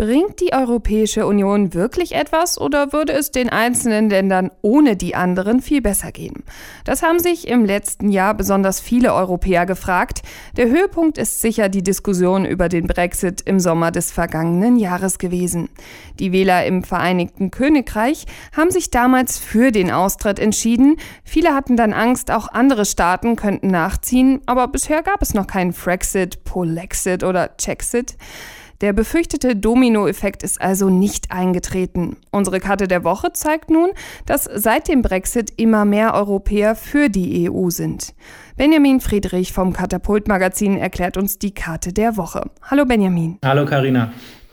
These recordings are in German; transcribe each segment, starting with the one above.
Bringt die Europäische Union wirklich etwas oder würde es den einzelnen Ländern ohne die anderen viel besser gehen? Das haben sich im letzten Jahr besonders viele Europäer gefragt. Der Höhepunkt ist sicher die Diskussion über den Brexit im Sommer des vergangenen Jahres gewesen. Die Wähler im Vereinigten Königreich haben sich damals für den Austritt entschieden. Viele hatten dann Angst, auch andere Staaten könnten nachziehen, aber bisher gab es noch keinen Frexit, Polexit oder Chexit. Der befürchtete Dominoeffekt ist also nicht eingetreten. Unsere Karte der Woche zeigt nun, dass seit dem Brexit immer mehr Europäer für die EU sind. Benjamin Friedrich vom Katapult Magazin erklärt uns die Karte der Woche. Hallo Benjamin. Hallo Karina.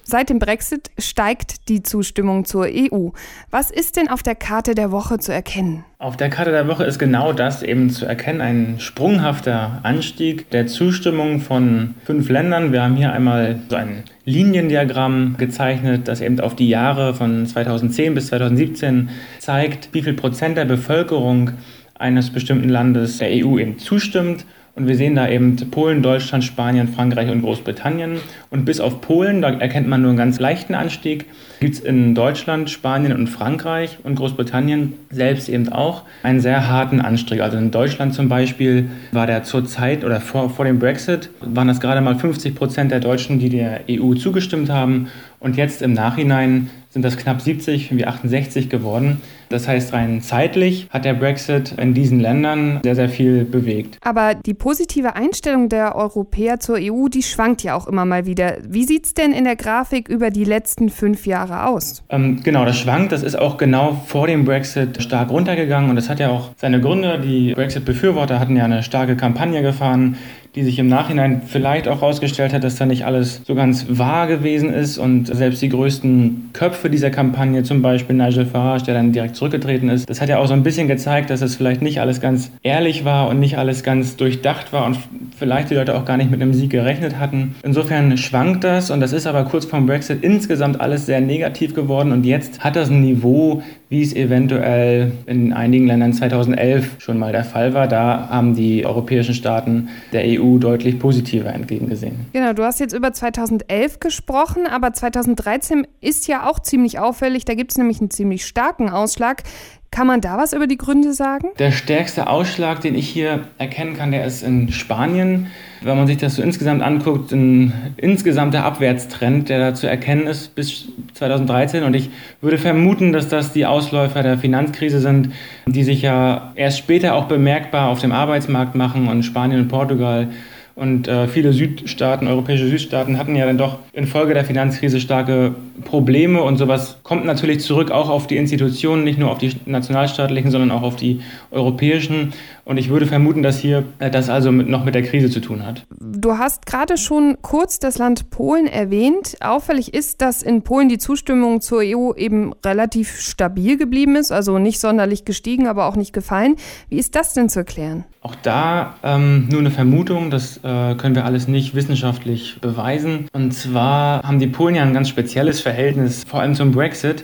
Seit dem Brexit steigt die Zustimmung zur EU. Was ist denn auf der Karte der Woche zu erkennen? Auf der Karte der Woche ist genau das eben zu erkennen, ein sprunghafter Anstieg der Zustimmung von fünf Ländern. Wir haben hier einmal so ein Liniendiagramm gezeichnet, das eben auf die Jahre von 2010 bis 2017 zeigt, wie viel Prozent der Bevölkerung eines bestimmten Landes der EU eben zustimmt und wir sehen da eben Polen, Deutschland, Spanien, Frankreich und Großbritannien. Und bis auf Polen, da erkennt man nur einen ganz leichten Anstieg, gibt es in Deutschland, Spanien und Frankreich und Großbritannien selbst eben auch einen sehr harten Anstieg. Also in Deutschland zum Beispiel war der zur Zeit oder vor, vor dem Brexit, waren das gerade mal 50 Prozent der Deutschen, die der EU zugestimmt haben. Und jetzt im Nachhinein sind das knapp 70, wie 68 geworden. Das heißt, rein zeitlich hat der Brexit in diesen Ländern sehr, sehr viel bewegt. Aber die positive Einstellung der Europäer zur EU, die schwankt ja auch immer mal wieder. Wie sieht es denn in der Grafik über die letzten fünf Jahre aus? Ähm, genau, das schwankt. Das ist auch genau vor dem Brexit stark runtergegangen. Und das hat ja auch seine Gründe. Die Brexit-Befürworter hatten ja eine starke Kampagne gefahren, die sich im Nachhinein vielleicht auch herausgestellt hat, dass da nicht alles so ganz wahr gewesen ist und selbst die größten Köpfe dieser Kampagne, zum Beispiel Nigel Farage, der dann direkt zurückgetreten ist, das hat ja auch so ein bisschen gezeigt, dass es vielleicht nicht alles ganz ehrlich war und nicht alles ganz durchdacht war und vielleicht die Leute auch gar nicht mit einem Sieg gerechnet hatten. Insofern schwankt das und das ist aber kurz vorm Brexit insgesamt alles sehr negativ geworden und jetzt hat das ein Niveau, wie es eventuell in einigen Ländern 2011 schon mal der Fall war. Da haben die europäischen Staaten der EU deutlich positiver entgegengesehen. Genau, du hast jetzt über 2011 gesprochen, aber 2013 ist ja auch ziemlich auffällig. Da gibt es nämlich einen ziemlich starken Ausschlag. Kann man da was über die Gründe sagen? Der stärkste Ausschlag, den ich hier erkennen kann, der ist in Spanien. Wenn man sich das so insgesamt anguckt, ein insgesamter Abwärtstrend, der da zu erkennen ist bis 2013. Und ich würde vermuten, dass das die Ausläufer der Finanzkrise sind, die sich ja erst später auch bemerkbar auf dem Arbeitsmarkt machen und Spanien und Portugal und äh, viele Südstaaten, europäische Südstaaten hatten ja dann doch infolge der Finanzkrise starke Probleme und sowas kommt natürlich zurück auch auf die Institutionen, nicht nur auf die nationalstaatlichen, sondern auch auf die europäischen. Und ich würde vermuten, dass hier äh, das also mit, noch mit der Krise zu tun hat. Du hast gerade schon kurz das Land Polen erwähnt. Auffällig ist, dass in Polen die Zustimmung zur EU eben relativ stabil geblieben ist, also nicht sonderlich gestiegen, aber auch nicht gefallen. Wie ist das denn zu erklären? Auch da ähm, nur eine Vermutung, das äh, können wir alles nicht wissenschaftlich beweisen. Und zwar haben die Polen ja ein ganz spezielles Verhältnis, vor allem zum Brexit.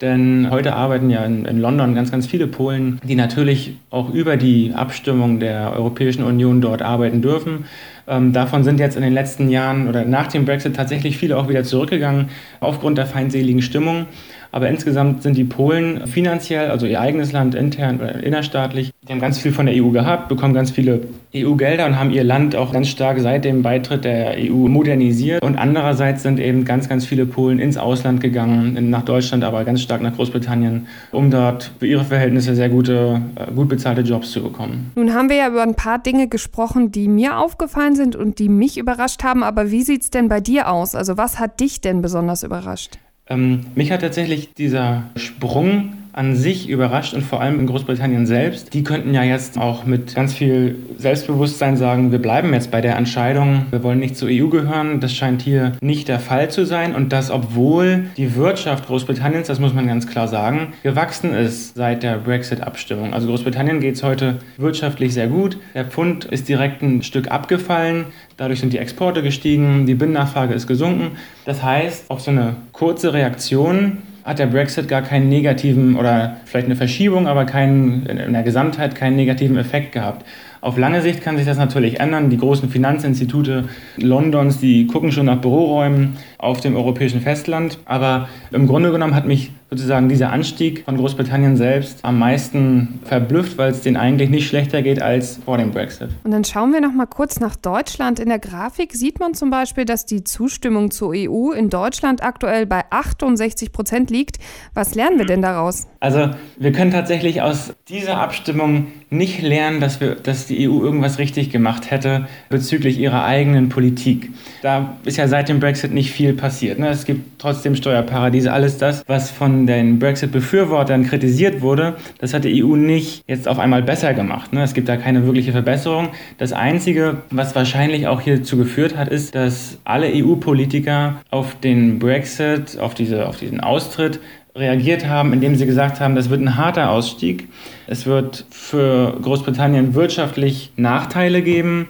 Denn heute arbeiten ja in, in, London ganz, ganz viele Polen, die natürlich auch über die Abstimmung der Europäischen Union dort arbeiten dürfen. Ähm, davon sind jetzt in den letzten Jahren oder nach dem Brexit tatsächlich viele auch wieder zurückgegangen, aufgrund der feindseligen Stimmung. Aber insgesamt sind die Polen finanziell, also ihr eigenes Land intern oder innerstaatlich, die haben ganz viel von der EU gehabt, bekommen ganz viele EU-Gelder und haben ihr Land auch ganz stark seit dem Beitritt der EU modernisiert. Und andererseits sind eben ganz, ganz viele Polen ins Ausland gegangen, nach Deutschland, aber ganz stark nach Großbritannien, um dort für ihre Verhältnisse sehr gute, äh, gut bezahlte Jobs zu bekommen. Nun haben wir ja über ein paar Dinge gesprochen, die mir aufgefallen sind und die mich überrascht haben. Aber wie sieht es denn bei dir aus? Also was hat dich denn besonders überrascht? Ähm, mich hat tatsächlich dieser Sprung an sich überrascht und vor allem in Großbritannien selbst. Die könnten ja jetzt auch mit ganz viel Selbstbewusstsein sagen, wir bleiben jetzt bei der Entscheidung, wir wollen nicht zur EU gehören. Das scheint hier nicht der Fall zu sein und das, obwohl die Wirtschaft Großbritanniens, das muss man ganz klar sagen, gewachsen ist seit der Brexit-Abstimmung. Also Großbritannien geht es heute wirtschaftlich sehr gut. Der Pfund ist direkt ein Stück abgefallen. Dadurch sind die Exporte gestiegen, die Binnennachfrage ist gesunken. Das heißt, auf so eine kurze Reaktion hat der Brexit gar keinen negativen oder vielleicht eine Verschiebung, aber keinen, in der Gesamtheit keinen negativen Effekt gehabt. Auf lange Sicht kann sich das natürlich ändern. Die großen Finanzinstitute Londons, die gucken schon nach Büroräumen auf dem europäischen Festland. Aber im Grunde genommen hat mich sozusagen dieser Anstieg von Großbritannien selbst am meisten verblüfft, weil es denen eigentlich nicht schlechter geht als vor dem Brexit. Und dann schauen wir noch mal kurz nach Deutschland. In der Grafik sieht man zum Beispiel, dass die Zustimmung zur EU in Deutschland aktuell bei 68 Prozent liegt. Was lernen wir denn daraus? Also wir können tatsächlich aus dieser Abstimmung nicht lernen, dass, wir, dass die EU irgendwas richtig gemacht hätte bezüglich ihrer eigenen Politik. Da ist ja seit dem Brexit nicht viel passiert. Ne? Es gibt trotzdem Steuerparadiese, alles das, was von den Brexit-Befürwortern kritisiert wurde, das hat die EU nicht jetzt auf einmal besser gemacht. Ne? Es gibt da keine wirkliche Verbesserung. Das Einzige, was wahrscheinlich auch hierzu geführt hat, ist, dass alle EU-Politiker auf den Brexit, auf, diese, auf diesen Austritt reagiert haben, indem sie gesagt haben, das wird ein harter Ausstieg. Es wird für Großbritannien wirtschaftlich Nachteile geben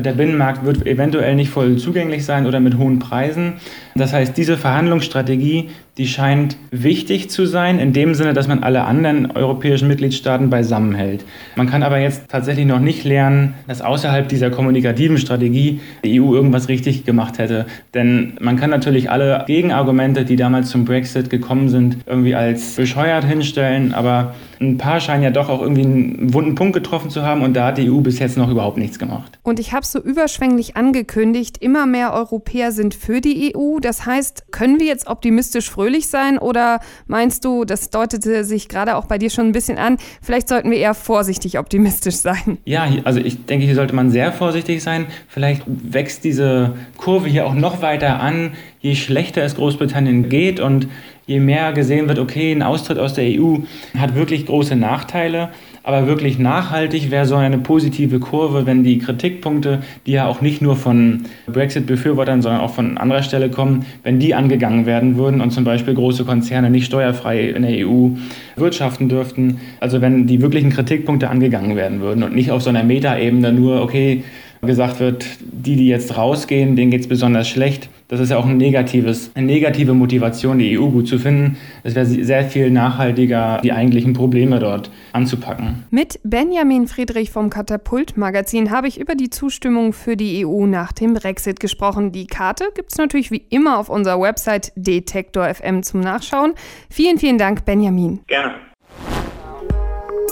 der Binnenmarkt wird eventuell nicht voll zugänglich sein oder mit hohen Preisen. Das heißt, diese Verhandlungsstrategie, die scheint wichtig zu sein, in dem Sinne, dass man alle anderen europäischen Mitgliedstaaten beisammenhält. Man kann aber jetzt tatsächlich noch nicht lernen, dass außerhalb dieser kommunikativen Strategie die EU irgendwas richtig gemacht hätte. Denn man kann natürlich alle Gegenargumente, die damals zum Brexit gekommen sind, irgendwie als bescheuert hinstellen, aber ein paar scheinen ja doch auch irgendwie einen wunden Punkt getroffen zu haben und da hat die EU bis jetzt noch überhaupt nichts gemacht. Und ich habe so überschwänglich angekündigt, immer mehr Europäer sind für die EU. Das heißt, können wir jetzt optimistisch fröhlich sein oder meinst du, das deutete sich gerade auch bei dir schon ein bisschen an, vielleicht sollten wir eher vorsichtig optimistisch sein? Ja, also ich denke, hier sollte man sehr vorsichtig sein. Vielleicht wächst diese Kurve hier auch noch weiter an, je schlechter es Großbritannien geht und je mehr gesehen wird, okay, ein Austritt aus der EU hat wirklich große Nachteile, aber wirklich nachhaltig wäre so eine positive Kurve, wenn die Kritikpunkte, die ja auch nicht nur von Brexit-Befürwortern, sondern auch von anderer Stelle kommen, wenn die angegangen werden würden und zum Beispiel große Konzerne nicht steuerfrei in der EU wirtschaften dürften. Also wenn die wirklichen Kritikpunkte angegangen werden würden und nicht auf so einer Metaebene nur, okay, gesagt wird, die, die jetzt rausgehen, denen geht es besonders schlecht. Das ist ja auch ein negatives, eine negative Motivation, die EU gut zu finden. Es wäre sehr viel nachhaltiger, die eigentlichen Probleme dort anzupacken. Mit Benjamin Friedrich vom Katapult-Magazin habe ich über die Zustimmung für die EU nach dem Brexit gesprochen. Die Karte gibt es natürlich wie immer auf unserer Website Detektor FM zum Nachschauen. Vielen, vielen Dank, Benjamin. Gerne.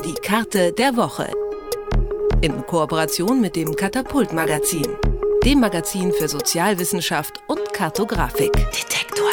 Die Karte der Woche in Kooperation mit dem Katapult Magazin, dem Magazin für Sozialwissenschaft und Kartografik. Detektor